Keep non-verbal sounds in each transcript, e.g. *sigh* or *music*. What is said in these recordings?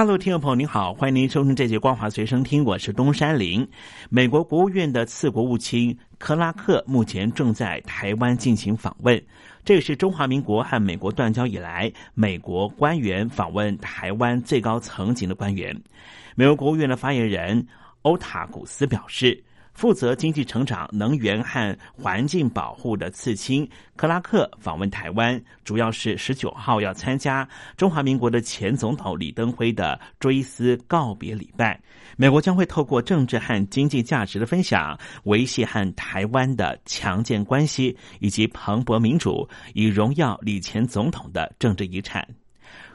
哈喽听众朋友您好，欢迎您收听这节《光华随声听》，我是东山林。美国国务院的次国务卿克拉克目前正在台湾进行访问，这也是中华民国和美国断交以来，美国官员访问台湾最高层级的官员。美国国务院的发言人欧塔古斯表示。负责经济成长、能源和环境保护的次青克拉克访问台湾，主要是十九号要参加中华民国的前总统李登辉的追思告别礼拜。美国将会透过政治和经济价值的分享，维系和台湾的强健关系，以及蓬勃民主，以荣耀李前总统的政治遗产。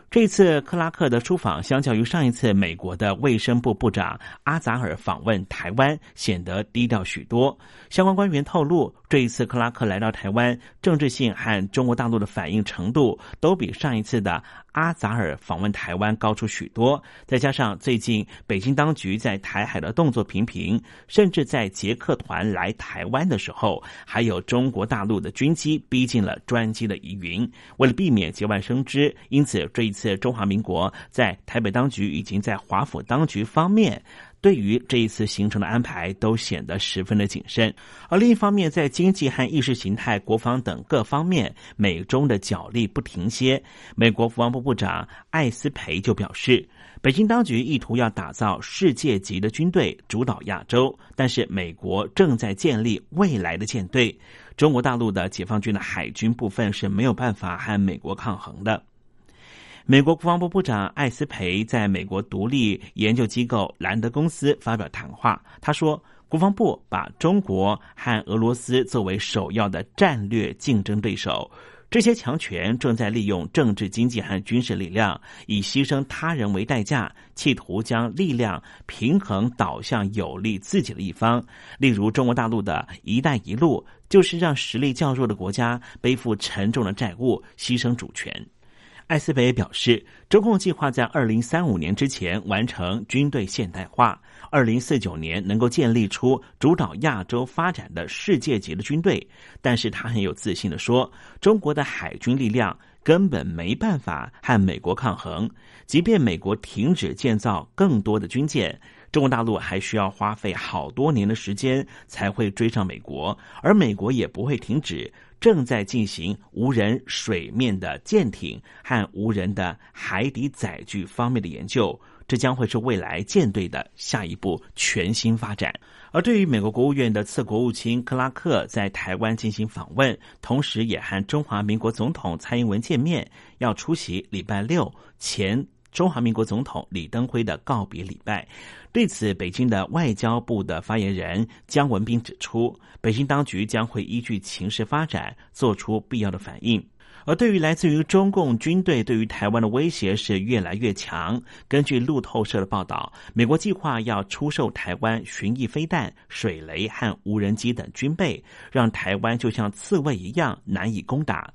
这次克拉克的出访，相较于上一次美国的卫生部部长阿扎尔访问台湾，显得低调许多。相关官员透露，这一次克拉克来到台湾，政治性和中国大陆的反应程度，都比上一次的。阿扎尔访问台湾高出许多，再加上最近北京当局在台海的动作频频，甚至在捷克团来台湾的时候，还有中国大陆的军机逼近了专机的疑云。为了避免节外生枝，因此这一次中华民国在台北当局已经在华府当局方面。对于这一次行程的安排，都显得十分的谨慎。而另一方面，在经济和意识形态、国防等各方面，美中的角力不停歇。美国国防部部长艾斯培就表示，北京当局意图要打造世界级的军队，主导亚洲，但是美国正在建立未来的舰队。中国大陆的解放军的海军部分是没有办法和美国抗衡的。美国国防部部长艾斯培在美国独立研究机构兰德公司发表谈话。他说：“国防部把中国和俄罗斯作为首要的战略竞争对手，这些强权正在利用政治、经济和军事力量，以牺牲他人为代价，企图将力量平衡导向有利自己的一方。例如，中国大陆的一带一路，就是让实力较弱的国家背负沉重的债务，牺牲主权。”艾斯培表示，中共计划在二零三五年之前完成军队现代化，二零四九年能够建立出主导亚洲发展的世界级的军队。但是他很有自信的说，中国的海军力量根本没办法和美国抗衡，即便美国停止建造更多的军舰，中国大陆还需要花费好多年的时间才会追上美国，而美国也不会停止。正在进行无人水面的舰艇和无人的海底载具方面的研究，这将会是未来舰队的下一步全新发展。而对于美国国务院的次国务卿克拉克在台湾进行访问，同时也和中华民国总统蔡英文见面，要出席礼拜六前。中华民国总统李登辉的告别礼拜，对此，北京的外交部的发言人姜文斌指出，北京当局将会依据情势发展做出必要的反应。而对于来自于中共军队对于台湾的威胁是越来越强，根据路透社的报道，美国计划要出售台湾巡弋飞弹、水雷和无人机等军备，让台湾就像刺猬一样难以攻打。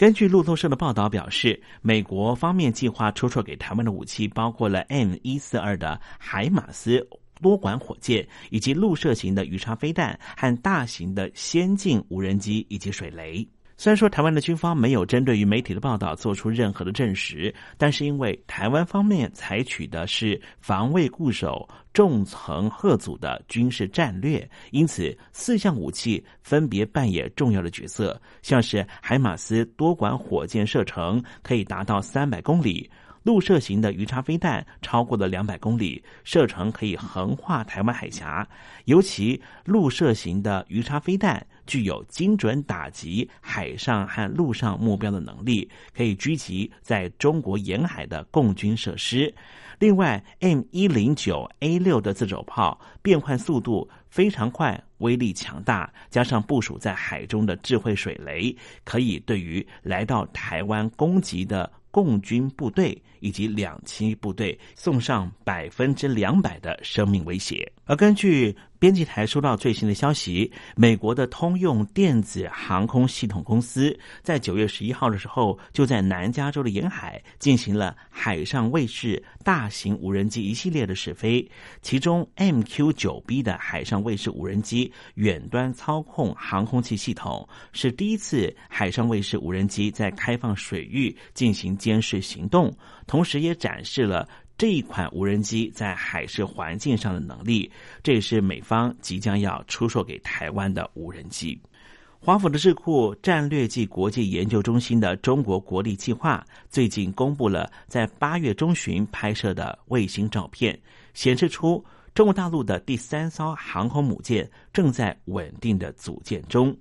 根据路透社的报道表示，美国方面计划出售给台湾的武器包括了 M 一四二的海马斯多管火箭，以及陆射型的鱼叉飞弹和大型的先进无人机以及水雷。虽然说台湾的军方没有针对于媒体的报道做出任何的证实，但是因为台湾方面采取的是防卫固守、重层贺阻的军事战略，因此四项武器分别扮演重要的角色。像是海马斯多管火箭射程可以达到三百公里，陆射型的鱼叉飞弹超过了两百公里，射程可以横跨台湾海峡。尤其陆射型的鱼叉飞弹。具有精准打击海上和陆上目标的能力，可以狙击在中国沿海的共军设施。另外，M 一零九 A 六的自走炮变换速度非常快，威力强大，加上部署在海中的智慧水雷，可以对于来到台湾攻击的共军部队以及两栖部队送上百分之两百的生命威胁。而根据编辑台收到最新的消息，美国的通用电子航空系统公司在九月十一号的时候，就在南加州的沿海进行了海上卫士大型无人机一系列的试飞，其中 MQ 九 B 的海上卫士无人机远端操控航空器系统是第一次海上卫士无人机在开放水域进行监视行动，同时也展示了。这一款无人机在海事环境上的能力，这也是美方即将要出售给台湾的无人机。华府的智库战略暨国际研究中心的中国国力计划最近公布了在八月中旬拍摄的卫星照片，显示出中国大陆的第三艘航空母舰正在稳定的组建中。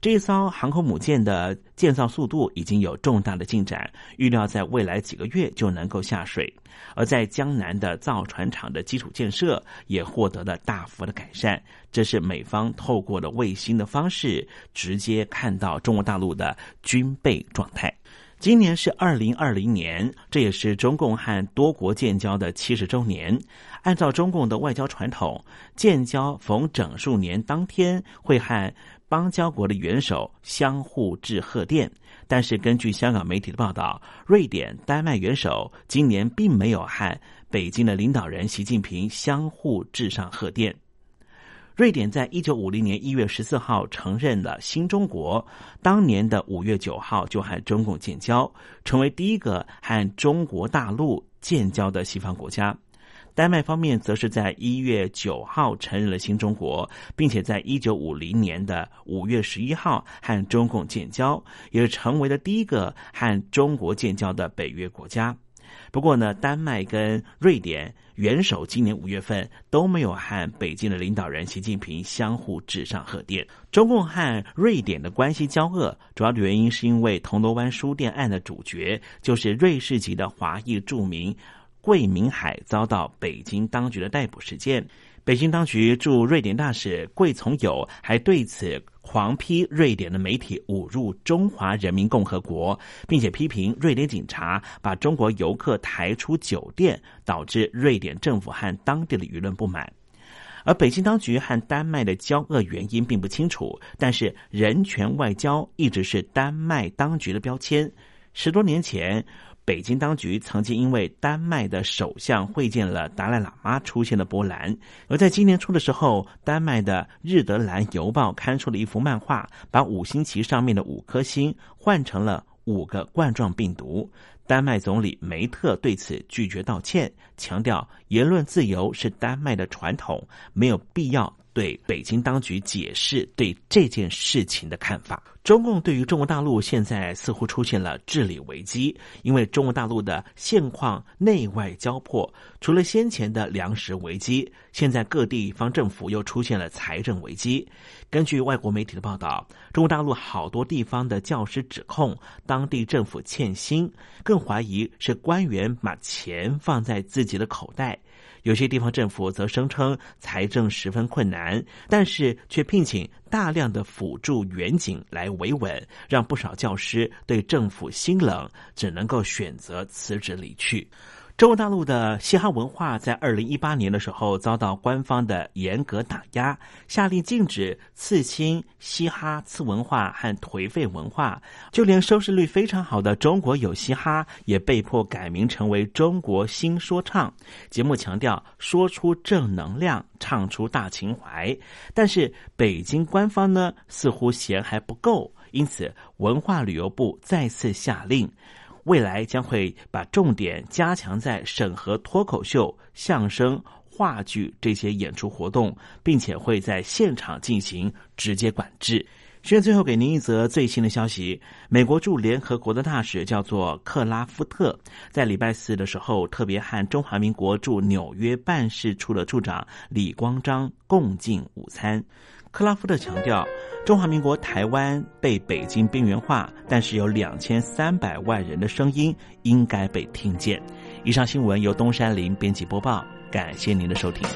这艘航空母舰的建造速度已经有重大的进展，预料在未来几个月就能够下水。而在江南的造船厂的基础建设也获得了大幅的改善。这是美方透过了卫星的方式，直接看到中国大陆的军备状态。今年是二零二零年，这也是中共和多国建交的七十周年。按照中共的外交传统，建交逢整数年当天会和。邦交国的元首相互致贺电，但是根据香港媒体的报道，瑞典、丹麦元首今年并没有和北京的领导人习近平相互致上贺电。瑞典在一九五零年一月十四号承认了新中国，当年的五月九号就和中共建交，成为第一个和中国大陆建交的西方国家。丹麦方面则是在一月九号承认了新中国，并且在一九五零年的五月十一号和中共建交，也成为了第一个和中国建交的北约国家。不过呢，丹麦跟瑞典元首今年五月份都没有和北京的领导人习近平相互致上贺电。中共和瑞典的关系交恶，主要的原因是因为铜锣湾书店案的主角就是瑞士籍的华裔著名。魏明海遭到北京当局的逮捕事件，北京当局驻瑞典大使桂从友还对此狂批瑞典的媒体侮辱中华人民共和国，并且批评瑞典警察把中国游客抬出酒店，导致瑞典政府和当地的舆论不满。而北京当局和丹麦的交恶原因并不清楚，但是人权外交一直是丹麦当局的标签。十多年前。北京当局曾经因为丹麦的首相会见了达赖喇嘛出现了波澜，而在今年初的时候，丹麦的《日德兰邮报》刊出了一幅漫画，把五星旗上面的五颗星换成了五个冠状病毒。丹麦总理梅特对此拒绝道歉，强调言论自由是丹麦的传统，没有必要。对北京当局解释对这件事情的看法。中共对于中国大陆现在似乎出现了治理危机，因为中国大陆的现况内外交迫，除了先前的粮食危机，现在各地方政府又出现了财政危机。根据外国媒体的报道，中国大陆好多地方的教师指控当地政府欠薪，更怀疑是官员把钱放在自己的口袋。有些地方政府则声称财政十分困难，但是却聘请大量的辅助员警来维稳，让不少教师对政府心冷，只能够选择辞职离去。中国大陆的嘻哈文化在二零一八年的时候遭到官方的严格打压，下令禁止刺青、嘻哈、次文化和颓废文化，就连收视率非常好的《中国有嘻哈》也被迫改名成为《中国新说唱》。节目强调说出正能量，唱出大情怀，但是北京官方呢似乎嫌还不够，因此文化旅游部再次下令。未来将会把重点加强在审核脱口秀、相声、话剧这些演出活动，并且会在现场进行直接管制。现最后给您一则最新的消息：美国驻联合国的大使叫做克拉夫特，在礼拜四的时候特别和中华民国驻纽约办事处的处长李光章共进午餐。克拉夫特强调，中华民国台湾被北京边缘化，但是有两千三百万人的声音应该被听见。以上新闻由东山林编辑播报，感谢您的收听。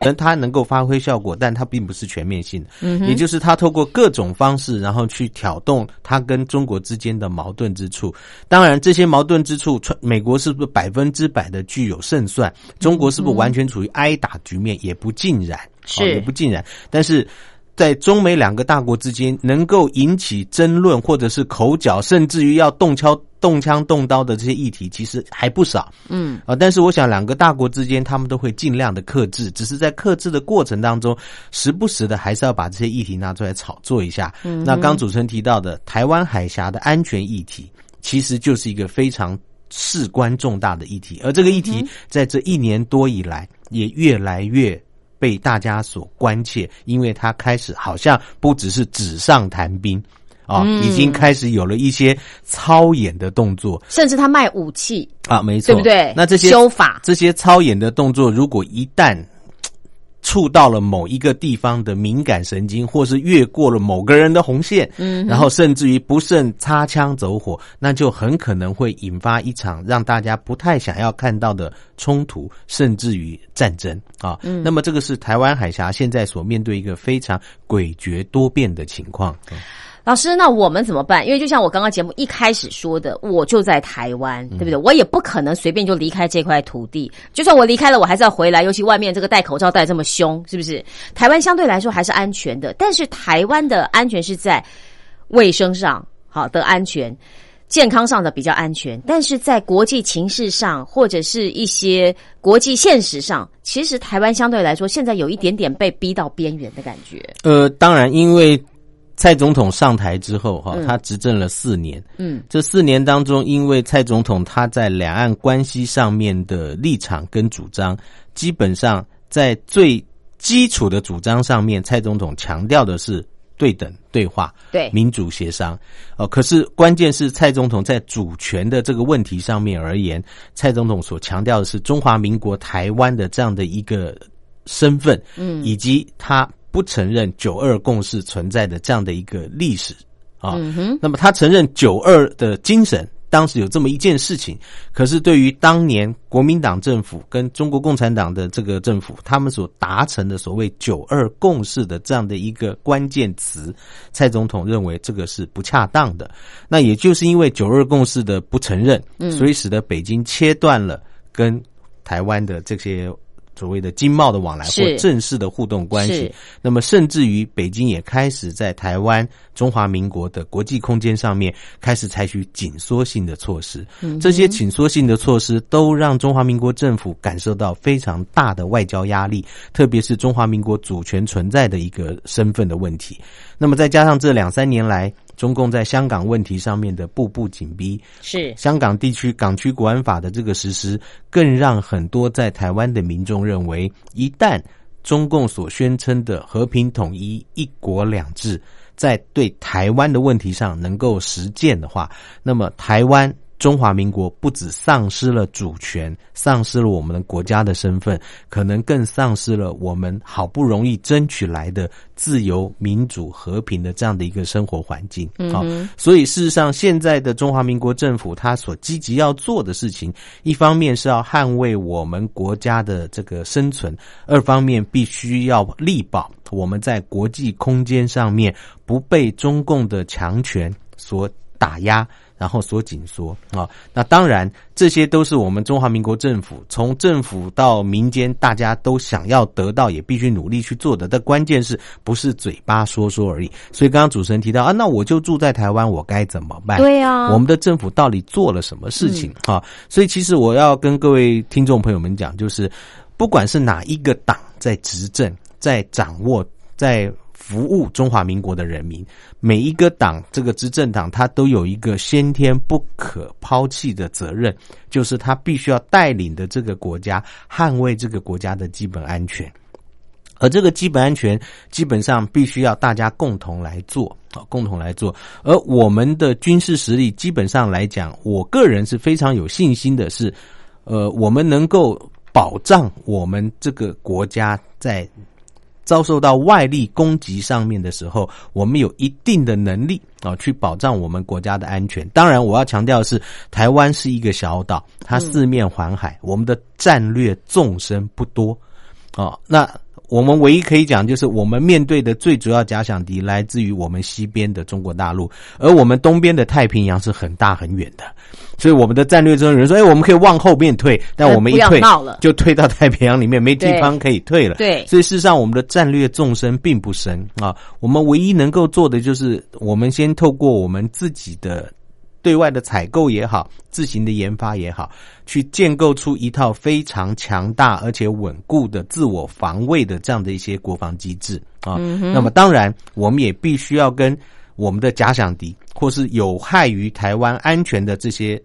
能它能够发挥效果，但它并不是全面性的。嗯，也就是它透过各种方式，然后去挑动它跟中国之间的矛盾之处。当然，这些矛盾之处，美国是不是百分之百的具有胜算？中国是不是完全处于挨打局面？也不尽然，是也不尽然。但是。在中美两个大国之间，能够引起争论或者是口角，甚至于要动敲、动枪、动刀的这些议题，其实还不少。嗯啊，但是我想，两个大国之间，他们都会尽量的克制，只是在克制的过程当中，时不时的还是要把这些议题拿出来炒作一下。嗯，那刚主持人提到的台湾海峡的安全议题，其实就是一个非常事关重大的议题，而这个议题在这一年多以来，也越来越。被大家所关切，因为他开始好像不只是纸上谈兵啊，已经开始有了一些操演的动作，甚至他卖武器啊，没错，对不对？那这些修法、这些操演的动作，如果一旦。触到了某一个地方的敏感神经，或是越过了某个人的红线，嗯，然后甚至于不慎擦枪走火，那就很可能会引发一场让大家不太想要看到的冲突，甚至于战争啊。那么这个是台湾海峡现在所面对一个非常诡谲多变的情况。老师，那我们怎么办？因为就像我刚刚节目一开始说的，我就在台湾，对不对？我也不可能随便就离开这块土地。就算我离开了，我还是要回来。尤其外面这个戴口罩戴这么凶，是不是？台湾相对来说还是安全的，但是台湾的安全是在卫生上好的安全、健康上的比较安全，但是在国际情势上或者是一些国际现实上，其实台湾相对来说现在有一点点被逼到边缘的感觉。呃，当然，因为。蔡总统上台之后，哈，他执政了四年。嗯，这四年当中，因为蔡总统他在两岸关系上面的立场跟主张，基本上在最基础的主张上面，蔡总统强调的是对等对话、对民主协商。哦，可是关键是蔡总统在主权的这个问题上面而言，蔡总统所强调的是中华民国台湾的这样的一个身份，嗯，以及他。不承认九二共识存在的这样的一个历史啊，那么他承认九二的精神，当时有这么一件事情，可是对于当年国民党政府跟中国共产党的这个政府，他们所达成的所谓九二共识的这样的一个关键词，蔡总统认为这个是不恰当的。那也就是因为九二共识的不承认，所以使得北京切断了跟台湾的这些。所谓的经贸的往来或正式的互动关系，那么甚至于北京也开始在台湾中华民国的国际空间上面开始采取紧缩性的措施。这些紧缩性的措施都让中华民国政府感受到非常大的外交压力，特别是中华民国主权存在的一个身份的问题。那么再加上这两三年来。中共在香港问题上面的步步紧逼，是香港地区港区国安法的这个实施，更让很多在台湾的民众认为，一旦中共所宣称的和平统一、一国两制，在对台湾的问题上能够实践的话，那么台湾。中华民国不止丧失了主权，丧失了我们的国家的身份，可能更丧失了我们好不容易争取来的自由、民主、和平的这样的一个生活环境啊！所以，事实上，现在的中华民国政府他所积极要做的事情，一方面是要捍卫我们国家的这个生存，二方面必须要力保我们在国际空间上面不被中共的强权所打压。然后所紧缩啊，那当然这些都是我们中华民国政府从政府到民间大家都想要得到，也必须努力去做的。但关键是不是嘴巴说说而已。所以刚刚主持人提到啊，那我就住在台湾，我该怎么办？对呀，我们的政府到底做了什么事情啊？所以其实我要跟各位听众朋友们讲，就是不管是哪一个党在执政，在掌握，在。服务中华民国的人民，每一个党这个执政党，他都有一个先天不可抛弃的责任，就是他必须要带领的这个国家，捍卫这个国家的基本安全。而这个基本安全，基本上必须要大家共同来做啊，共同来做。而我们的军事实力，基本上来讲，我个人是非常有信心的，是呃，我们能够保障我们这个国家在。遭受到外力攻击上面的时候，我们有一定的能力啊，去保障我们国家的安全。当然，我要强调的是，台湾是一个小岛，它四面环海，我们的战略纵深不多啊。那我们唯一可以讲，就是我们面对的最主要假想敌来自于我们西边的中国大陆，而我们东边的太平洋是很大很远的，所以我们的战略中有人说，哎，我们可以往后面退，但我们一退就退到太平洋里面，没地方可以退了。对，所以事实上我们的战略纵深并不深啊，我们唯一能够做的就是，我们先透过我们自己的。对外的采购也好，自行的研发也好，去建构出一套非常强大而且稳固的自我防卫的这样的一些国防机制啊。那么，当然，我们也必须要跟我们的假想敌或是有害于台湾安全的这些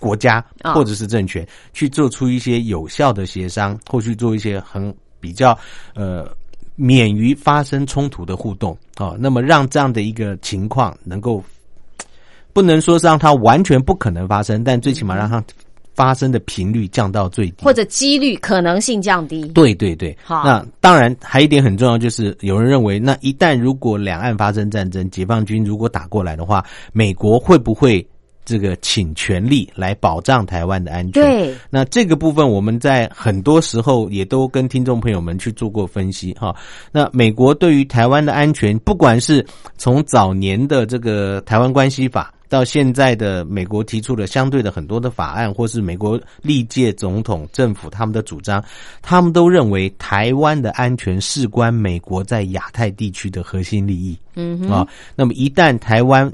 国家或者是政权，去做出一些有效的协商，或去做一些很比较呃免于发生冲突的互动啊。那么，让这样的一个情况能够。不能说是让它完全不可能发生，但最起码让它发生的频率降到最低，或者几率可能性降低。对对对，好。那当然还一点很重要，就是有人认为，那一旦如果两岸发生战争，解放军如果打过来的话，美国会不会这个请全力来保障台湾的安全？对。那这个部分我们在很多时候也都跟听众朋友们去做过分析哈。那美国对于台湾的安全，不管是从早年的这个台湾关系法。到现在的美国提出了相对的很多的法案，或是美国历届总统政府他们的主张，他们都认为台湾的安全事关美国在亚太地区的核心利益。嗯啊，那么一旦台湾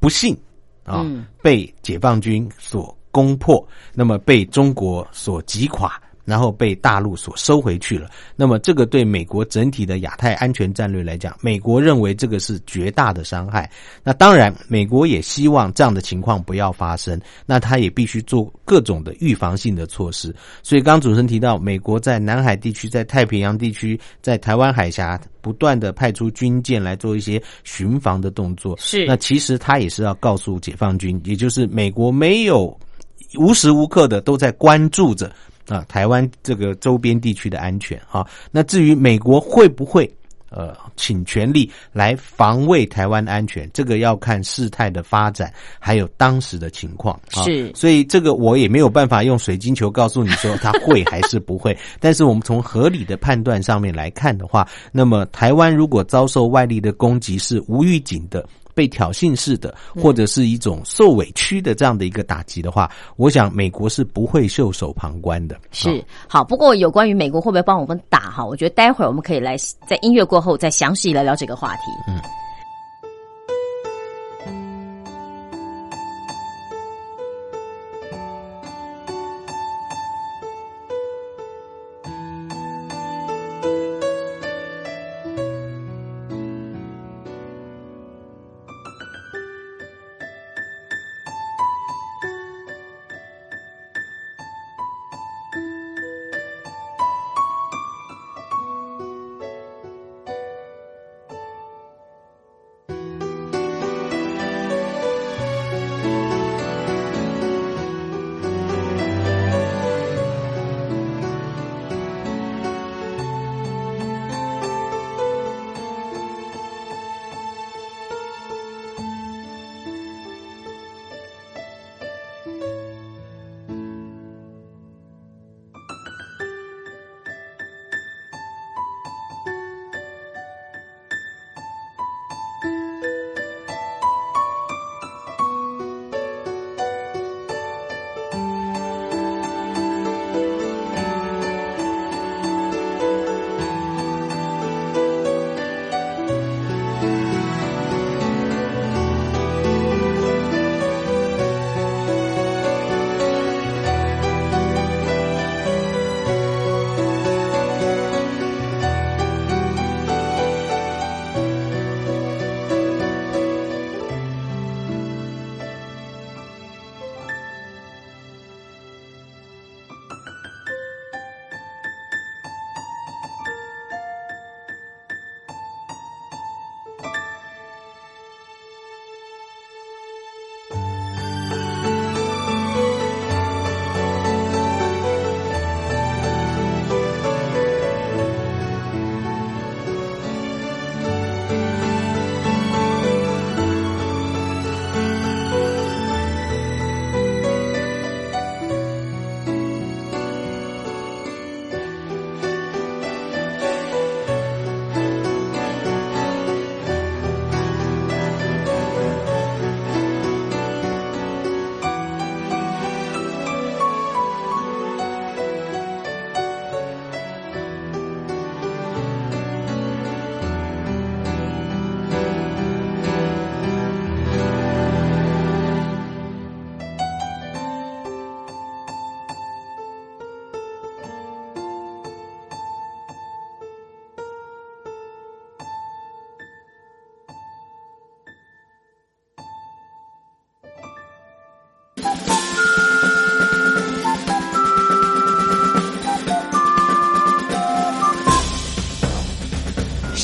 不幸啊被解放军所攻破，那么被中国所击垮。然后被大陆所收回去了。那么，这个对美国整体的亚太安全战略来讲，美国认为这个是绝大的伤害。那当然，美国也希望这样的情况不要发生。那他也必须做各种的预防性的措施。所以，刚主持人提到，美国在南海地区、在太平洋地区、在台湾海峡不断的派出军舰来做一些巡防的动作。是。那其实他也是要告诉解放军，也就是美国没有无时无刻的都在关注着。啊，台湾这个周边地区的安全啊，那至于美国会不会呃请全力来防卫台湾安全，这个要看事态的发展，还有当时的情况啊。是，所以这个我也没有办法用水晶球告诉你说他会还是不会。*laughs* 但是我们从合理的判断上面来看的话，那么台湾如果遭受外力的攻击是无预警的。被挑衅式的，或者是一种受委屈的这样的一个打击的话，我想美国是不会袖手旁观的。是好，不过有关于美国会不会帮我们打哈，我觉得待会儿我们可以来在音乐过后再详细来聊这个话题。嗯。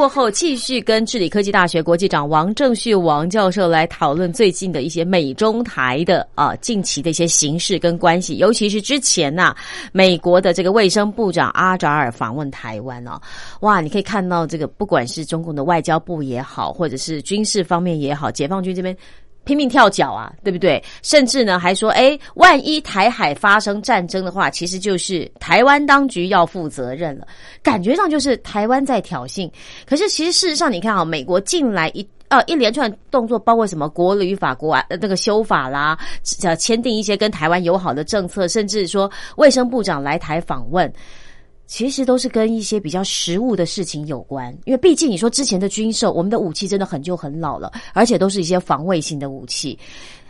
过后，继续跟智理科技大学国际长王正旭王教授来讨论最近的一些美中台的啊近期的一些形势跟关系，尤其是之前呐，美国的这个卫生部长阿扎尔访问台湾哦，哇，你可以看到这个不管是中共的外交部也好，或者是军事方面也好，解放军这边。拼命跳脚啊，对不对？甚至呢，还说，哎，万一台海发生战争的话，其实就是台湾当局要负责任了。感觉上就是台湾在挑衅。可是其实事实上，你看啊，美国近来一呃一连串动作，包括什么国旅法国啊那个修法啦，呃签订一些跟台湾友好的政策，甚至说卫生部长来台访问。其实都是跟一些比较实物的事情有关，因为毕竟你说之前的军售，我们的武器真的很旧很老了，而且都是一些防卫性的武器，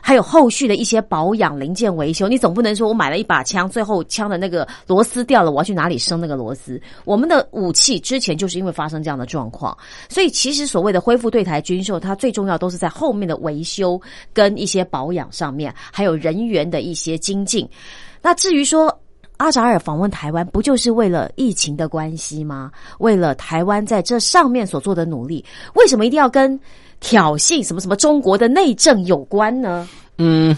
还有后续的一些保养零件维修，你总不能说我买了一把枪，最后枪的那个螺丝掉了，我要去哪里生那个螺丝？我们的武器之前就是因为发生这样的状况，所以其实所谓的恢复对台军售，它最重要都是在后面的维修跟一些保养上面，还有人员的一些精进。那至于说，阿扎尔访问台湾，不就是为了疫情的关系吗？为了台湾在这上面所做的努力，为什么一定要跟挑衅什么什么中国的内政有关呢？嗯，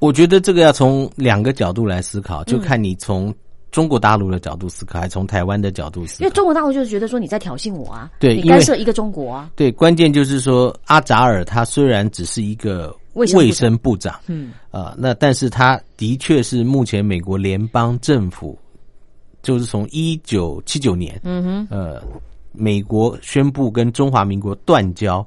我觉得这个要从两个角度来思考，就看你从中国大陆的角度思考，还是从台湾的角度思考。因为中国大陆就是觉得说你在挑衅我啊，对，你干涉一个中国啊。对，关键就是说阿扎尔他虽然只是一个。卫生部长，嗯，啊，那但是他的确是目前美国联邦政府，就是从一九七九年，嗯哼，呃，美国宣布跟中华民国断交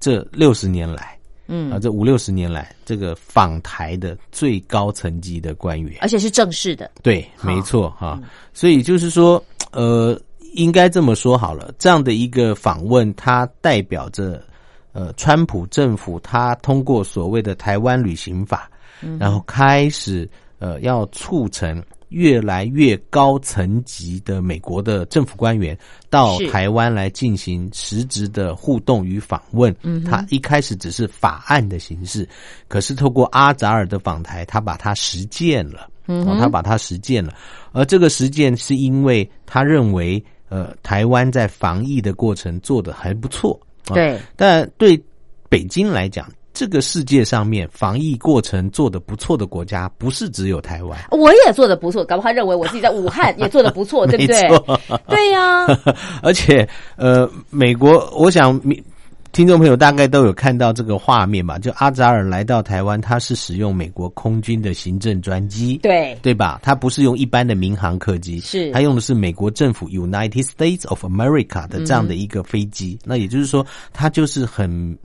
这六十年来，嗯。啊，这五六十年来，这个访台的最高层级的官员，而且是正式的，对，没错哈，所以就是说，呃，应该这么说好了，这样的一个访问，它代表着。呃，川普政府他通过所谓的台湾旅行法，然后开始呃要促成越来越高层级的美国的政府官员到台湾来进行实质的互动与访问。嗯，他一开始只是法案的形式，可是透过阿扎尔的访台，他把它实践了。嗯，他把它实践了，而这个实践是因为他认为，呃，台湾在防疫的过程做的还不错。对，但对北京来讲，这个世界上面防疫过程做的不错的国家，不是只有台湾。我也做的不错，搞不好认为我自己在武汉 *laughs* 也做的不错，对不对？对呀。*laughs* 而且，呃，美国，我想。听众朋友大概都有看到这个画面吧？就阿扎尔来到台湾，他是使用美国空军的行政专机，对对吧？他不是用一般的民航客机，是他用的是美国政府 United States of America 的这样的一个飞机。那也就是说，他就是很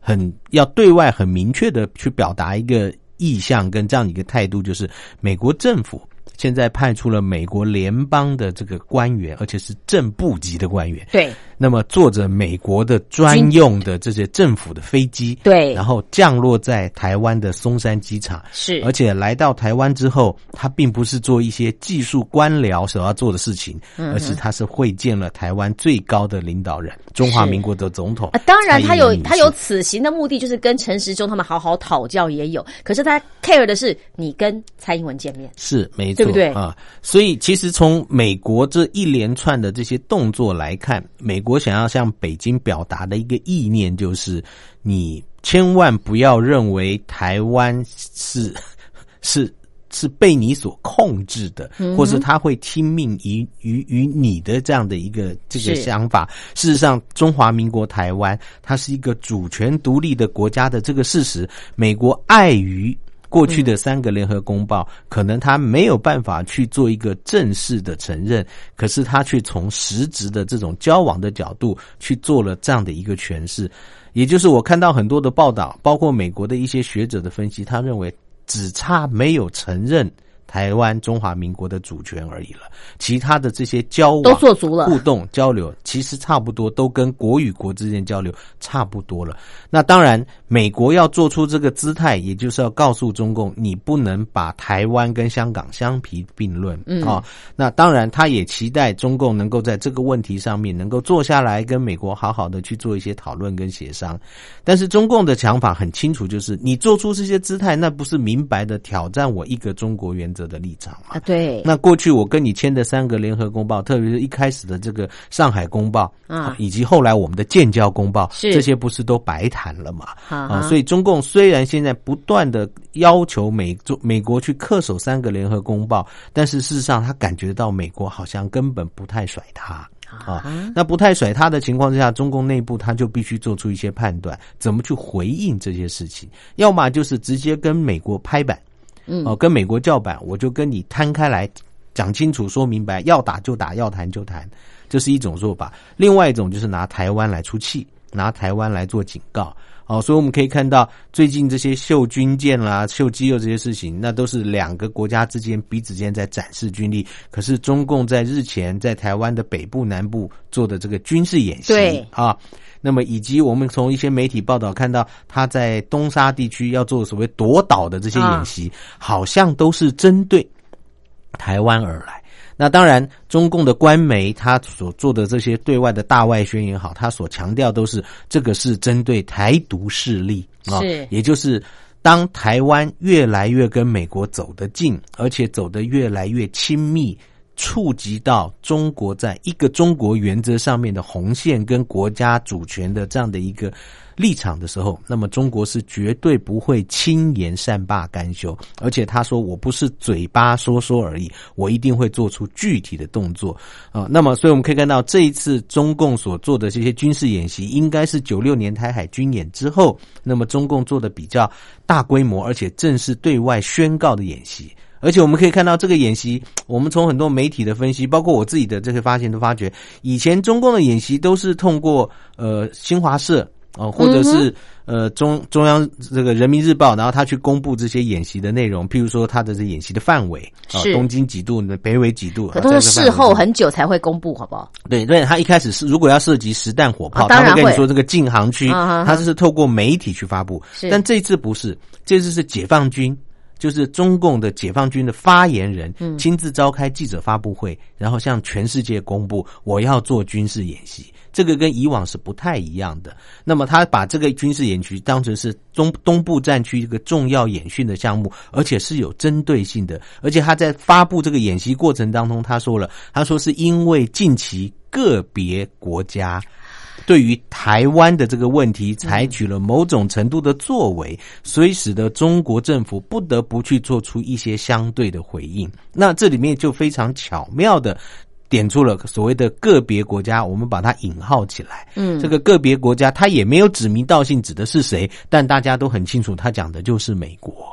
很要对外很明确的去表达一个意向跟这样一个态度，就是美国政府。现在派出了美国联邦的这个官员，而且是正部级的官员。对，那么坐着美国的专用的这些政府的飞机，对，然后降落在台湾的松山机场。是，而且来到台湾之后，他并不是做一些技术官僚所要做的事情，而是他是会见了台湾最高的领导人，中华民国的总统。啊当然，他有他有此行的目的，就是跟陈时中他们好好讨教，也有。可是他 care 的是你跟蔡英文见面，是没错。对啊，所以其实从美国这一连串的这些动作来看，美国想要向北京表达的一个意念就是：你千万不要认为台湾是 *laughs* 是是被你所控制的，或是他会听命于于于你的这样的一个这个想法。事实上，中华民国台湾它是一个主权独立的国家的这个事实，美国碍于。过去的三个联合公报，可能他没有办法去做一个正式的承认，可是他却从实质的这种交往的角度去做了这样的一个诠释。也就是我看到很多的报道，包括美国的一些学者的分析，他认为只差没有承认。台湾中华民国的主权而已了，其他的这些交往都做足了，互动交流其实差不多，都跟国与国之间交流差不多了。那当然，美国要做出这个姿态，也就是要告诉中共，你不能把台湾跟香港相提并论啊。那当然，他也期待中共能够在这个问题上面能够坐下来跟美国好好的去做一些讨论跟协商。但是中共的想法很清楚，就是你做出这些姿态，那不是明白的挑战我一个中国原则。的立场嘛，对。那过去我跟你签的三个联合公报，特别是一开始的这个上海公报啊，以及后来我们的建交公报，这些不是都白谈了嘛？啊，所以中共虽然现在不断的要求美中美国去恪守三个联合公报，但是事实上他感觉到美国好像根本不太甩他啊。那不太甩他的情况之下，中共内部他就必须做出一些判断，怎么去回应这些事情？要么就是直接跟美国拍板。哦，跟美国叫板，我就跟你摊开来讲清楚、说明白，要打就打，要谈就谈，这是一种做法。另外一种就是拿台湾来出气，拿台湾来做警告。哦，所以我们可以看到，最近这些秀军舰啦、秀肌肉这些事情，那都是两个国家之间彼此间在展示军力。可是中共在日前在台湾的北部、南部做的这个军事演习，对啊。那么，以及我们从一些媒体报道看到，他在东沙地区要做所谓夺岛的这些演习，好像都是针对台湾而来。那当然，中共的官媒他所做的这些对外的大外宣也好，他所强调都是这个是针对台独势力啊，也就是当台湾越来越跟美国走得近，而且走得越来越亲密。触及到中国在一个中国原则上面的红线跟国家主权的这样的一个立场的时候，那么中国是绝对不会轻言善罢甘休，而且他说我不是嘴巴说说而已，我一定会做出具体的动作啊。那么，所以我们可以看到这一次中共所做的这些军事演习，应该是九六年台海军演之后，那么中共做的比较大规模而且正式对外宣告的演习。而且我们可以看到，这个演习，我们从很多媒体的分析，包括我自己的这些发现，都发觉以前中共的演习都是通过呃新华社啊，或者是呃中中央这个人民日报，然后他去公布这些演习的内容，譬如说他的这演习的范围啊，东经几度，北纬几度，可都是事后很久才会公布，好不好？对对，他一开始是如果要涉及实弹火炮，他会跟你说这个禁航区，他是透过媒体去发布，但这次不是，这次是解放军。就是中共的解放军的发言人亲自召开记者发布会，然后向全世界公布我要做军事演习，这个跟以往是不太一样的。那么他把这个军事演习当成是中东部战区一个重要演训的项目，而且是有针对性的。而且他在发布这个演习过程当中，他说了，他说是因为近期个别国家。对于台湾的这个问题，采取了某种程度的作为，所以使得中国政府不得不去做出一些相对的回应。那这里面就非常巧妙的点出了所谓的个别国家，我们把它引号起来。嗯，这个个别国家，它也没有指名道姓指的是谁，但大家都很清楚，他讲的就是美国。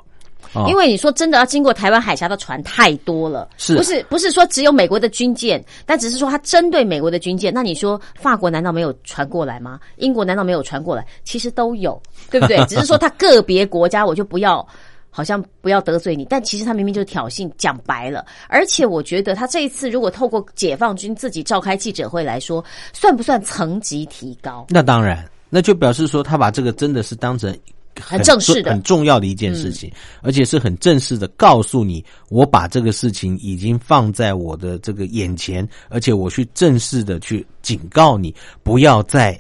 因为你说真的要经过台湾海峡的船太多了，是不是？不是说只有美国的军舰，但只是说它针对美国的军舰。那你说法国难道没有传过来吗？英国难道没有传过来？其实都有，对不对？*laughs* 只是说它个别国家我就不要，好像不要得罪你，但其实他明明就是挑衅，讲白了。而且我觉得他这一次如果透过解放军自己召开记者会来说，算不算层级提高？那当然，那就表示说他把这个真的是当成。很正式的、很重要的一件事情，而且是很正式的告诉你，我把这个事情已经放在我的这个眼前，而且我去正式的去警告你，不要再。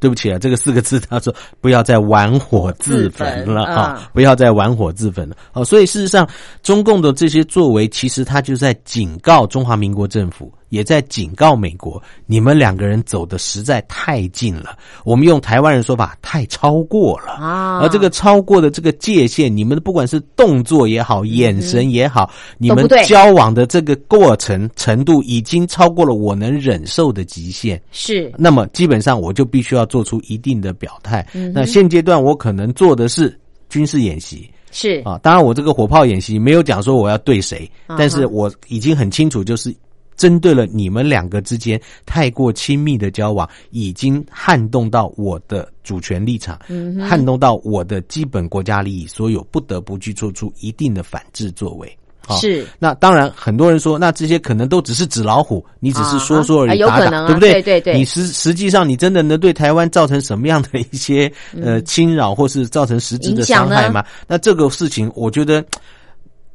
对不起啊，这个四个字，他说不要再玩火自焚了啊！不要再玩火自焚了。哦，所以事实上，中共的这些作为，其实他就在警告中华民国政府。也在警告美国，你们两个人走的实在太近了。我们用台湾人说法，太超过了啊！而这个超过的这个界限，你们不管是动作也好，眼神也好，你们交往的这个过程程度，已经超过了我能忍受的极限。是，那么基本上我就必须要做出一定的表态。那现阶段我可能做的是军事演习。是啊。当然，我这个火炮演习没有讲说我要对谁，但是我已经很清楚，就是针对了你们两个之间太过亲密的交往，已经撼动到我的主权立场，嗯撼动到我的基本国家利益，所以我不得不去做出一定的反制作为。啊是那当然，很多人说，那这些可能都只是纸老虎，你只是说说而已，打打，对不对？对对对你实实际上，你真的能对台湾造成什么样的一些呃侵扰，或是造成实质的伤害吗？那这个事情，我觉得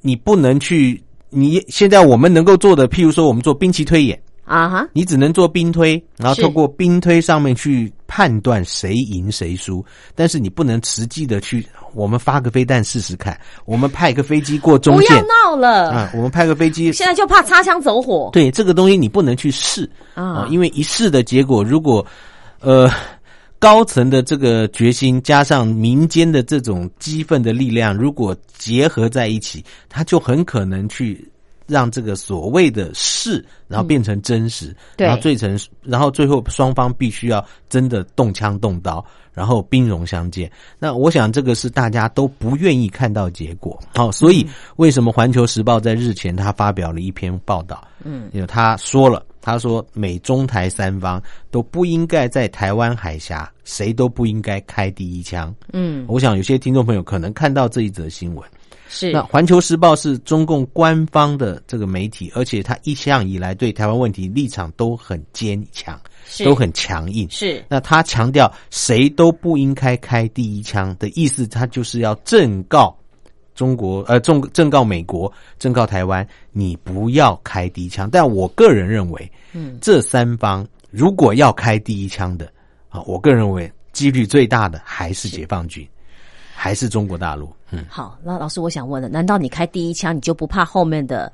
你不能去。你现在我们能够做的，譬如说，我们做兵棋推演，啊哈，你只能做兵推，然后是。透过兵推上面去判断谁赢谁输，但是你不能实际的去，我们发个飞弹试试看，我们派个飞机过中不要闹了，啊，我们派个飞机，现在就怕擦枪走火。对这个东西你不能去试。啊。啊，因为一试的结果，如果呃高层的这个决心加上民间的这种激愤的力量，如果结合在一起，他就很可能去让这个所谓的事，然后变成真实，对然后最成，然后最后双方必须要真的动枪动刀，然后兵戎相见。那我想这个是大家都不愿意看到结果。好、所以为什么《环球时报》在日前他发表了一篇报道？嗯，因为他说了，他说美中台三方都不应该在台湾海峡，谁都不应该开第一枪。嗯，我想有些听众朋友可能看到这一则新闻。是。那《环球时报》是中共官方的这个媒体，而且他一向以来对台湾问题立场都很坚强，是。都很强硬。是。那他强调谁都不应该开第一枪的意思，他就是要正告中国，呃，正正告美国，正告台湾，你不要开第一枪。但我个人认为，嗯，这三方如果要开第一枪的啊，我个人认为几率最大的还是。解放军，还是中国大陆。嗯，好。那老师，我想问了，难道你开第一枪，你就不怕后面的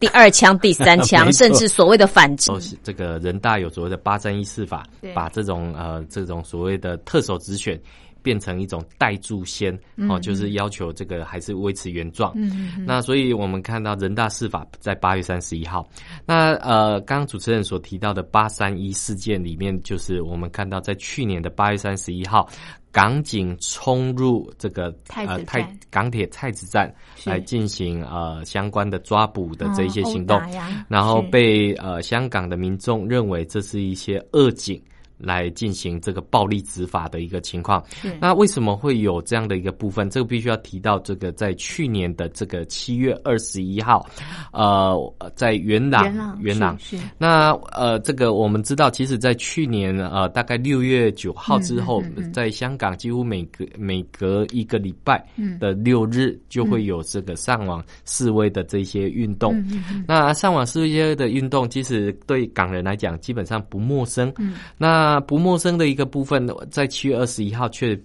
第二枪、第三枪，*laughs* 甚至所谓的反击这个人大有所谓的八三一四法对，把这种呃这种所谓的特首直选变成一种代助先哦，就是要求这个还是维持原状。嗯那所以我们看到人大释法在八月三十一号，那呃，刚刚主持人所提到的八三一事件里面，就是我们看到在去年的八月三十一号，港警冲入这个呃太港铁太子站是来进行呃相关的抓捕的这一些哦行动然后被呃香港的民众认为这是一些恶警。来进行这个暴力执法的一个情况，是。那为什么会有这样的一个部分？这个必须要提到这个在去年的这个七月二十一号，呃，在元朗元朗那呃，这个我们知道，其实，在去年呃，大概六月九号之后，嗯嗯嗯。嗯在香港几乎每隔每隔一个礼拜嗯。的六日，就会有这个上网示威的这些运动。那上网示威的运动，其实对港人来讲，基本上不陌生。嗯那不陌生的一个部分，在七月二十一号却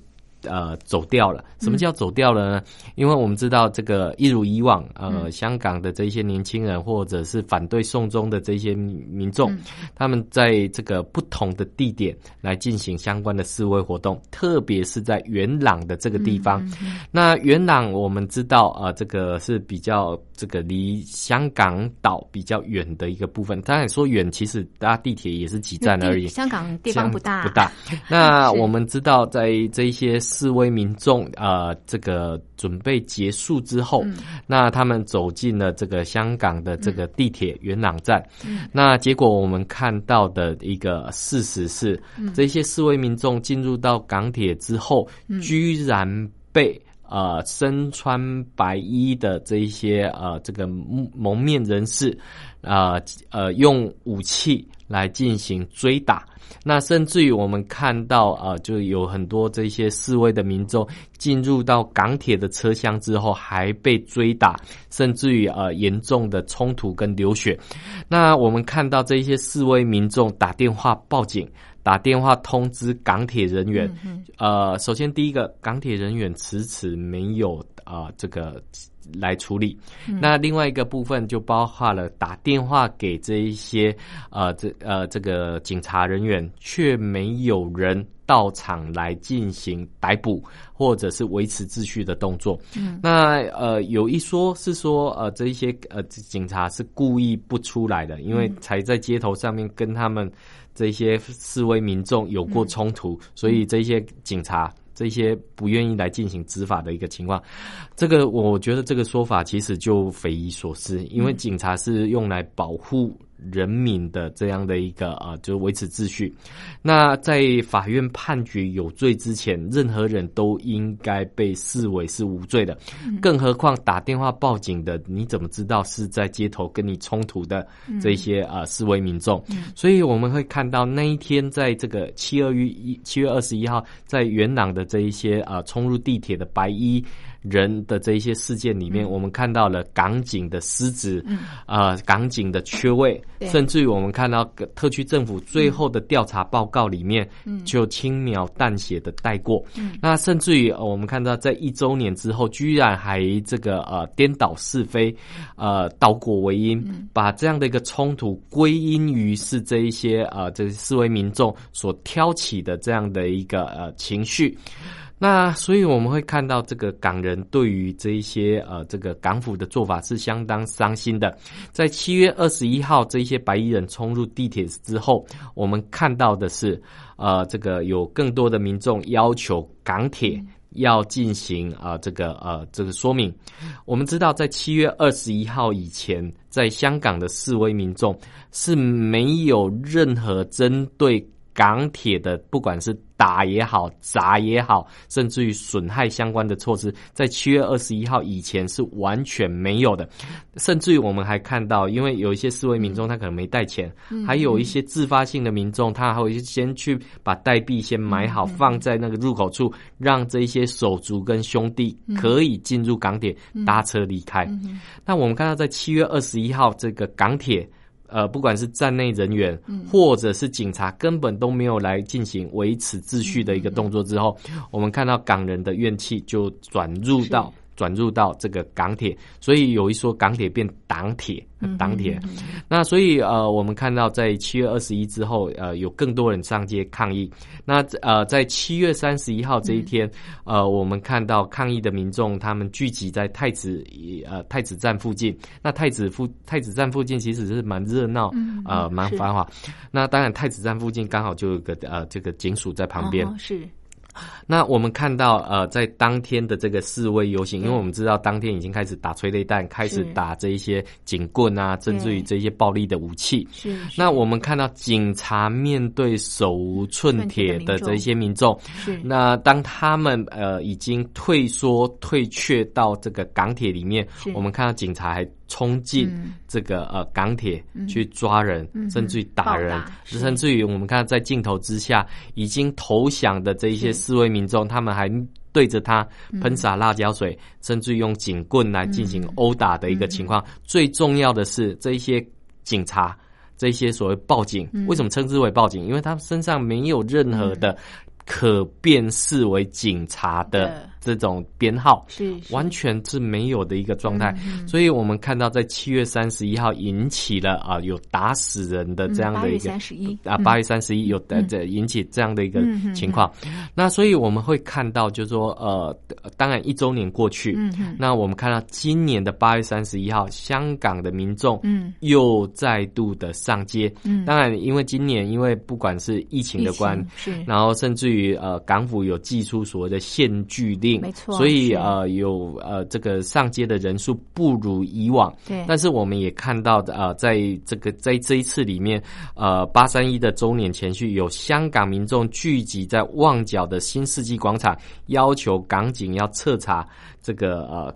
呃走掉了。什么叫走掉了呢？因为我们知道这个一如以往，呃，香港的这些年轻人或者是反对送终的这些民民众，他们在这个不同的地点来进行相关的示威活动，特别是在元朗的这个地方。那元朗我们知道啊、呃这个是比较这个离香港岛比较远的一个部分。当然说远，其实搭地铁也是几站而已。香港地方不大，*laughs* 不大。那我们知道，在这一些示威民众呃，这个准备结束之后，嗯那他们走进了这个香港的这个地铁元朗站。嗯那结果我们看到的一个事实是，嗯这些示威民众进入到港铁之后，嗯居然被。呃，身穿白衣的这一些呃，这个蒙蒙面人士，呃呃，用武器来进行追打。那甚至于我们看到，呃，就有很多这些示威的民众进入到港铁的车厢之后，还被追打，甚至于呃严重的冲突跟流血。那我们看到这些示威民众打电话报警。打电话通知港铁人员，呃，首先第一个，港铁人员迟迟没有啊、呃这个来处理。那另外一个部分就包括了打电话给这一些呃这呃这个警察人员，却没有人到场来进行逮捕或者是维持秩序的动作。嗯，那呃有一说是说呃这一些呃警察是故意不出来的，因为才在街头上面跟他们这些示威民众有过冲突，所以这些警察。这些不愿意来进行执法的一个情况。这个我觉得这个说法其实就匪夷所思，因为警察是用来保护。人民的这样的一个啊，就维持秩序。那在法院判决有罪之前，任何人都应该被视为是无罪的。更何况打电话报警的，你怎么知道是在街头跟你冲突的这些啊示威民众？所以我们会看到那一天，在这个七二一七月二十一号，在元朗的这一些啊冲入地铁的白衣。人的这一些事件里面，我们看到了港警的失职，呃，港警的缺位，甚至于我们看到特区政府最后的调查报告里面，就轻描淡写的带过。那甚至于我们看到在一周年之后，居然还这个呃颠倒是非，呃倒果为因，把这样的一个冲突归因于是这一些呃这示威民众所挑起的这样的一个呃情绪。那所以我们会看到，这个港人对于这一些呃，这个港府的做法是相当伤心的。在七月二十一号，这一些白衣人冲入地铁之后，我们看到的是，呃，这个有更多的民众要求港铁要进行啊，这个呃，这个说明。我们知道，在七月二十一号以前，在香港的示威民众是没有任何针对。港铁的不管是打也好、砸也好，甚至于损害相关的措施，在七月二十一号以前是完全没有的。甚至于我们还看到，因为有一些示威民众他可能没带钱，还有一些自发性的民众，他还会先去把代币先买好，放在那个入口处，让这些手足跟兄弟可以进入港铁搭车离开。那我们看到，在七月二十一号，这个港铁。呃，不管是站内人员，或者是警察，根本都没有来进行维持秩序的一个动作。之后，我们看到港人的怨气就转入到。转入到这个港铁，所以有一说港铁变党铁，党铁。那所以呃，我们看到在七月二十一之后，呃，有更多人上街抗议。那呃，在七月三十一号这一天，呃，我们看到抗议的民众他们聚集在太子呃太子站附近。那太子附太子站附近其实是蛮热闹，呃，蛮繁华。那当然，太子站附近刚好就有个呃这个警署在旁边。是。那我们看到，呃，在当天的这个示威游行，因为我们知道当天已经开始打催泪弹，开始打这一些警棍啊，甚至于这些暴力的武器。是。那我们看到警察面对手无寸铁的这一些民众，是。那当他们呃已经退缩退却到这个港铁里面，我们看到警察还。冲进这个呃港铁去抓人，甚至于打人，甚至于我们看在镜头之下已经投降的这一些示威民众，他们还对着他喷洒辣椒水，甚至用警棍来进行殴打的一个情况。最重要的是，这一些警察，这些所谓报警，为什么称之为报警？因为他身上没有任何的可辨识为警察的。这种编号是完全是没有的一个状态，所以我们看到在七月三十一号引起了啊有打死人的这样的一个啊八月三十一有的这引起这样的一个情况，那所以我们会看到就是说呃当然一周年过去，那我们看到今年的八月三十一号，香港的民众嗯。又再度的上街，嗯。当然因为今年因为不管是疫情的关是，然后甚至于呃港府有寄出所谓的限聚令。没错，所以呃有呃这个上街的人数不如以往，对，但是我们也看到的呃在这个在这一次里面，呃八三一的周年前夕，有香港民众聚集在旺角的新世纪广场，要求港警要彻查这个呃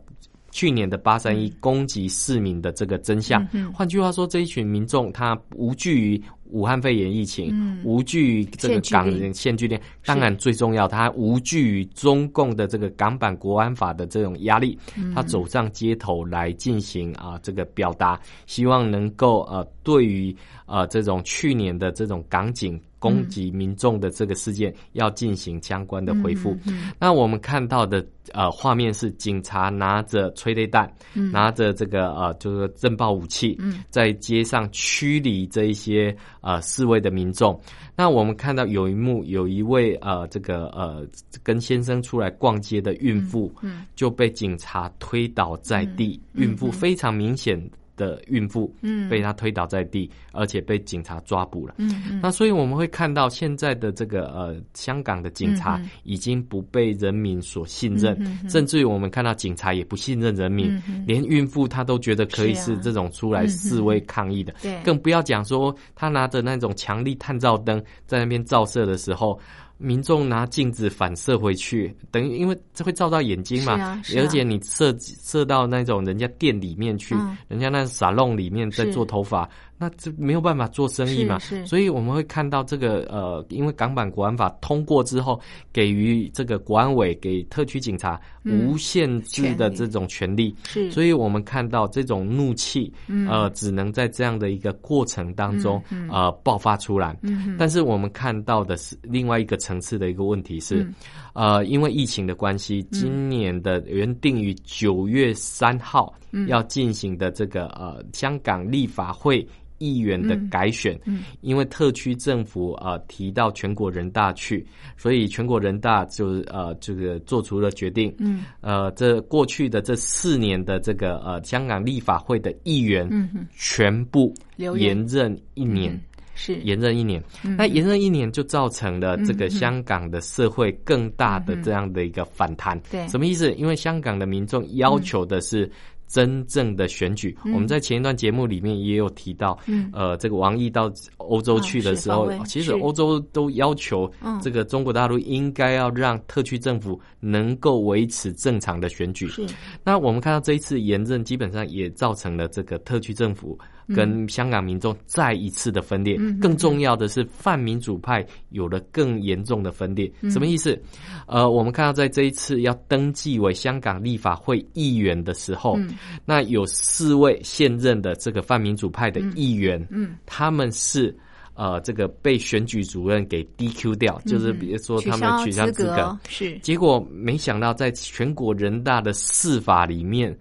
去年的八三一攻击市民的这个真相。换句话说，这一群民众他无惧于。武汉肺炎疫情，无惧于这个港人限聚令，当然最重要，他无惧于中共的这个港版国安法的这种压力，他走上街头来进行啊这个表达，希望能够呃对于呃这种去年的这种港警。攻击民众的这个事件要进行相关的回复。那我们看到的呃画面是警察拿着催泪弹，拿着这个呃就是震爆武器，在街上驱离这一些呃示威的民众。那我们看到有一幕，有一位呃这个呃跟先生出来逛街的孕妇，就被警察推倒在地。孕妇非常明显。的孕妇，嗯。被他推倒在地，而且被警察抓捕了。嗯嗯。那所以我们会看到现在的这个呃，香港的警察嗯已经不被人民所信任，甚至于我们看到警察也不信任人民，连孕妇她都觉得可以是这种出来示威抗议的，对。更不要讲说他拿着那种强力探照灯在那边照射的时候。民众拿镜子反射回去，等于因为这会照到眼睛嘛，啊啊。而且你射射到那种人家店里面去，嗯。人家那沙龙里面在做头发，那这没有办法做生意嘛，所以我们会看到这个呃，因为港版国安法通过之后，给予这个国安委给特区警察嗯无限制的这种权利，是，所以我们看到这种怒气，嗯。呃，只能在这样的一个过程当中，嗯嗯。呃，爆发出来。嗯但是我们看到的是另外一个层次的一个问题是，嗯。呃，因为疫情的关系，今年的原定于九月三号嗯要进行的这个呃香港立法会。议员的改选，嗯因为特区政府呃提到全国人大去，所以全国人大就呃这个做出了决定，嗯。呃，这过去的这四年的这个呃香港立法会的议员，嗯全部延任一年，嗯是。延任一年。嗯。那延任一年就造成了这个香港的社会更大的这样的一个反弹。对。什么意思？因为香港的民众要求的是。真正的选举，我们在前一段节目里面也有提到，嗯。呃，这个王毅到欧洲去的时候其实欧洲都要求嗯。这个中国大陆应该要让特区政府能够维持正常的选举。是。那我们看到这一次严政，基本上也造成了这个特区政府跟香港民众再一次的分裂。嗯更重要的是，泛民主派有了更严重的分裂。嗯什么意思？呃，我们看到在这一次要登记为香港立法会议员的时候，嗯那有四位现任的这个泛民主派的议员，嗯他们是。呃，这个被选举主任给 DQ 掉，就是比如说他们取消资格，是结果没想到，在全国人大的司法里面，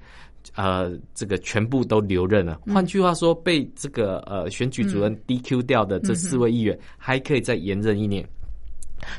呃，这个全部都留任了。嗯换句话说，被这个呃选举主任 DQ 掉的这四位议员，还可以再延任一年。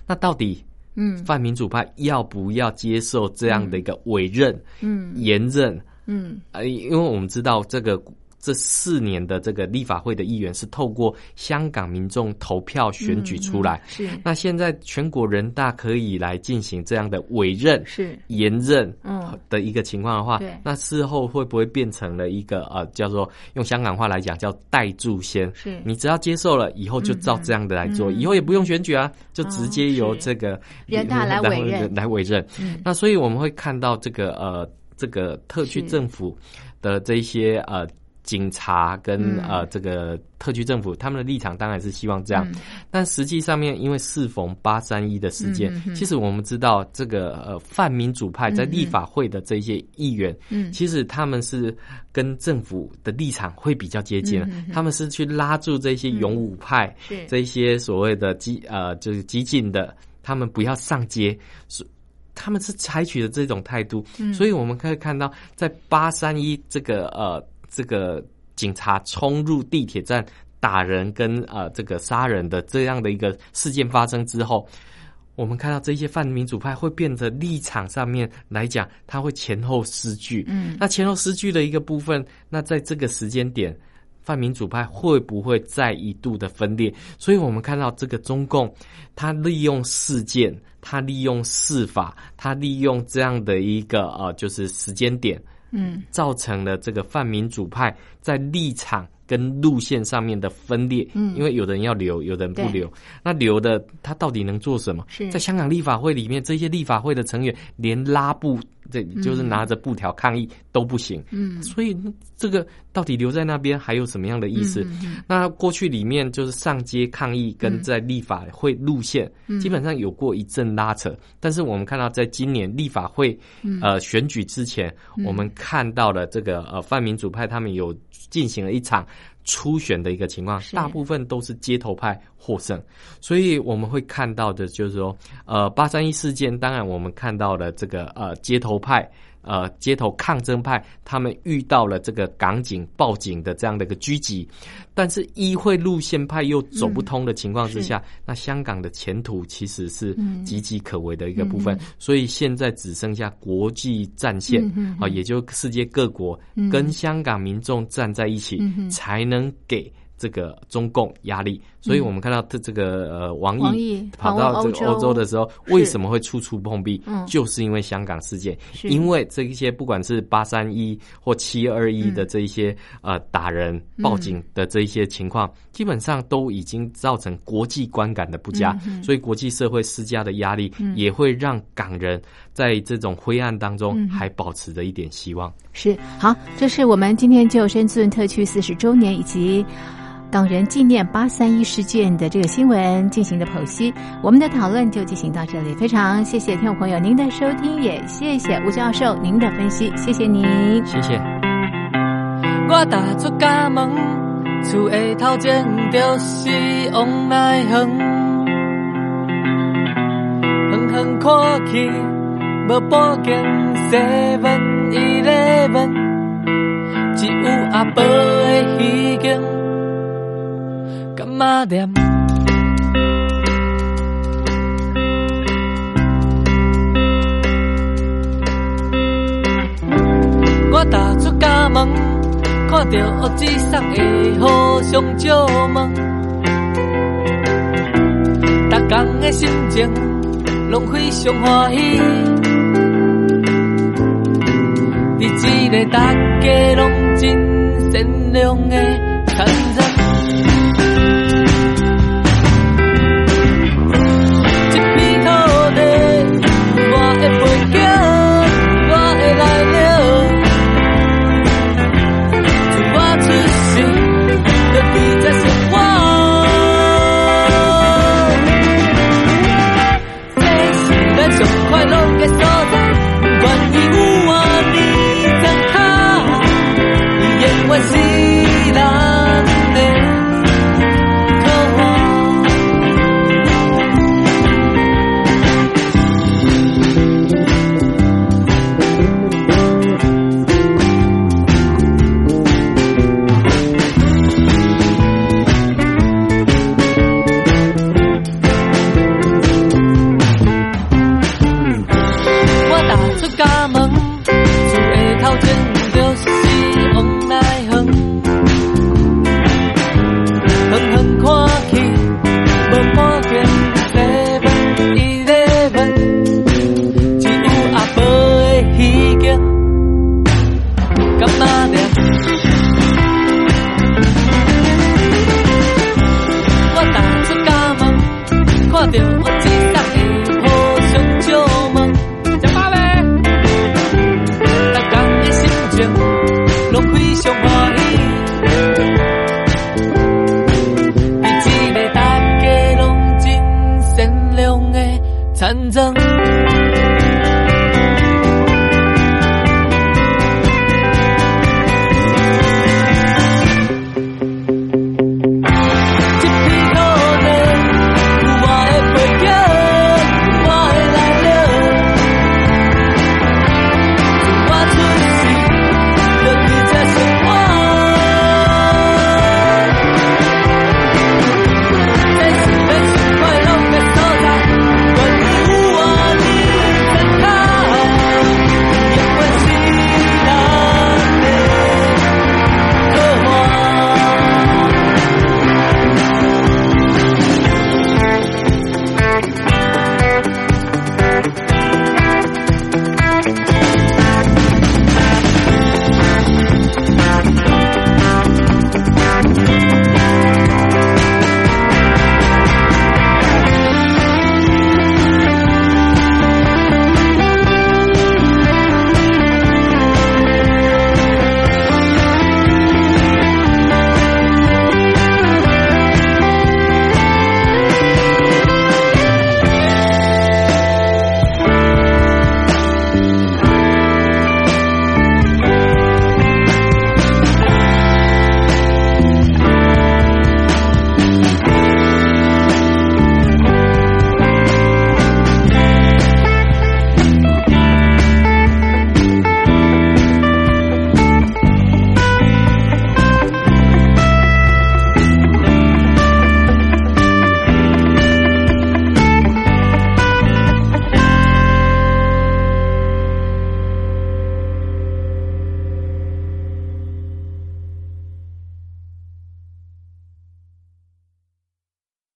那到底嗯泛民主派要不要接受这样的一个委任、嗯延任？嗯呃，因为我们知道这个这四年的这个立法会的议员是透过香港民众投票选举出来。是。那现在全国人大可以来进行这样的委任、是。延任嗯。的一个情况的话，对。那事后会不会变成了一个呃叫做用香港话来讲叫代住先？是。你只要接受了，以后就照这样的来做，嗯以后也不用选举啊，就直接由这个人大来委任。*laughs* 来委任。嗯。那所以我们会看到这个呃这个特区政府的这些呃。警察跟、嗯。呃这个特区政府，他们的立场当然是希望这样，嗯。但实际上面因为适逢八三一的事件，其实我们知道这个呃泛民主派在立法会的这些议员，嗯其实他们是跟政府的立场会比较接近他们是去拉住这些勇武派，是。这些所谓的激呃就是激进的，他们不要上街，是他们是采取的这种态度，嗯。所以我们可以看到，在八三一这个呃这个警察冲入地铁站打人跟呃这个杀人的这样的一个事件发生之后。我们看到这些泛民主派会变得立场上面来讲，他会前后失据。嗯那前后失据的一个部分，那在这个时间点，泛民主派会不会再一度的分裂？所以我们看到这个中共，他利用事件，他利用事法，他利用这样的一个呃，就是时间点，嗯造成了这个泛民主派在立场跟路线上面的分裂。嗯因为有的人要留，有的人不留。那留的他到底能做什么？是在香港立法会里面，这些立法会的成员连拉布，这就是拿着布条抗议都不行。嗯所以这个到底留在那边还有什么样的意思？那过去里面就是上街抗议跟在立法会路线，嗯基本上有过一阵拉扯。但是我们看到，在今年立法会、嗯呃选举之前，我们看到了这个呃泛民主派他们有进行了一场。初选的一个情况，大部分都是街头派获胜，所以我们会看到的就是说，呃，八三一事件，当然我们看到了这个呃街头派呃街头抗争派他们遇到了这个港警报警的这样的一个狙击，但是议会路线派又走不通的情况之下，那香港的前途其实是岌岌可危的一个部分。所以现在只剩下国际战线啊，也就世界各国跟香港民众站在一起，才能给。这个中共压力，所以我们看到这这个呃王毅跑到这个欧洲。的时候，为什么会处处碰壁？就是因为香港事件，因为这一些不管是八三一或七二一的这一些呃打人报警的这一些情况，基本上都已经造成国际观感的不佳，所以国际社会施加的压力也会让港人在这种灰暗当中还保持着一点希望。是。好，这是我们今天就深圳特区四十周年以及。港人纪念八三一事件的这个新闻进行的剖析，我们的讨论就进行到这里。非常谢谢听众朋友您的收听，也谢谢吴教授您的分析，谢谢您，谢谢。我踏出家门，厝的头前就是往来远，远远看去无半间 Seven Eleven，只有阿婆的。干嘛念？我踏出家门，看到乌紫色的互相照问，逐工的心情拢非常欢喜。你一个大家拢真善良的残